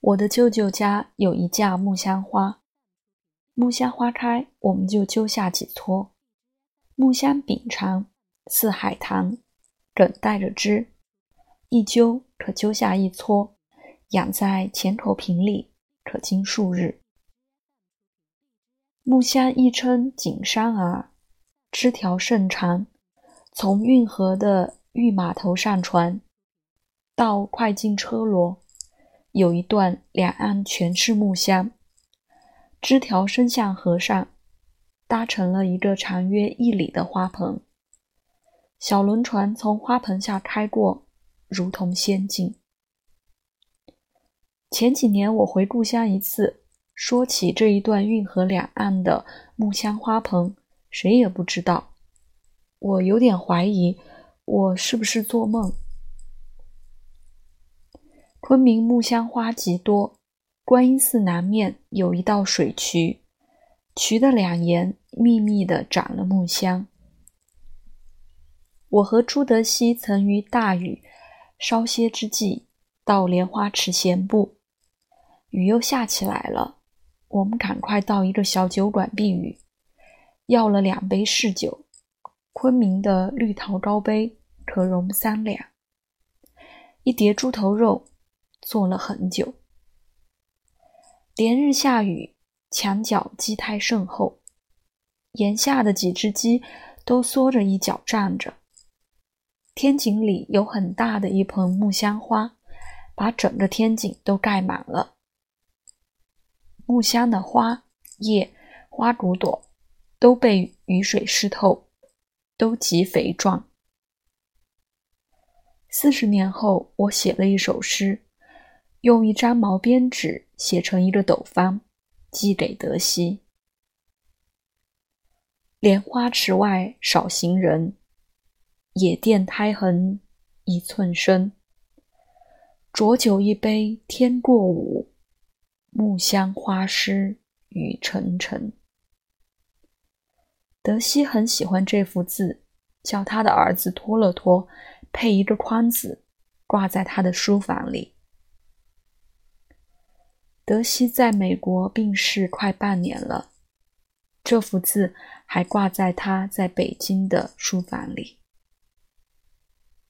我的舅舅家有一架木香花，木香花开，我们就揪下几撮。木香柄长，似海棠，梗带着枝，一揪可揪下一撮，养在浅口瓶里，可经数日。木香亦称锦山儿，枝条甚长，从运河的御码头上船，到快进车罗。有一段两岸全是木香，枝条伸向河上，搭成了一个长约一里的花棚。小轮船从花棚下开过，如同仙境。前几年我回故乡一次，说起这一段运河两岸的木香花棚，谁也不知道。我有点怀疑，我是不是做梦？昆明木香花极多，观音寺南面有一道水渠，渠的两沿密密的长了木香。我和朱德熙曾于大雨稍歇之际到莲花池闲步，雨又下起来了，我们赶快到一个小酒馆避雨，要了两杯试酒，昆明的绿陶高杯可容三两，一碟猪头肉。坐了很久，连日下雨，墙角积胎甚厚，檐下的几只鸡都缩着一角站着。天井里有很大的一盆木香花，把整个天井都盖满了。木香的花叶、花骨朵都被雨水湿透，都极肥壮。四十年后，我写了一首诗。用一张毛边纸写成一个斗方，寄给德熙。莲花池外少行人，野店苔痕一寸深。浊酒一杯天过午，木香花湿雨沉沉。德熙很喜欢这幅字，叫他的儿子托了托，配一个框子，挂在他的书房里。德西在美国病逝快半年了，这幅字还挂在他在北京的书房里。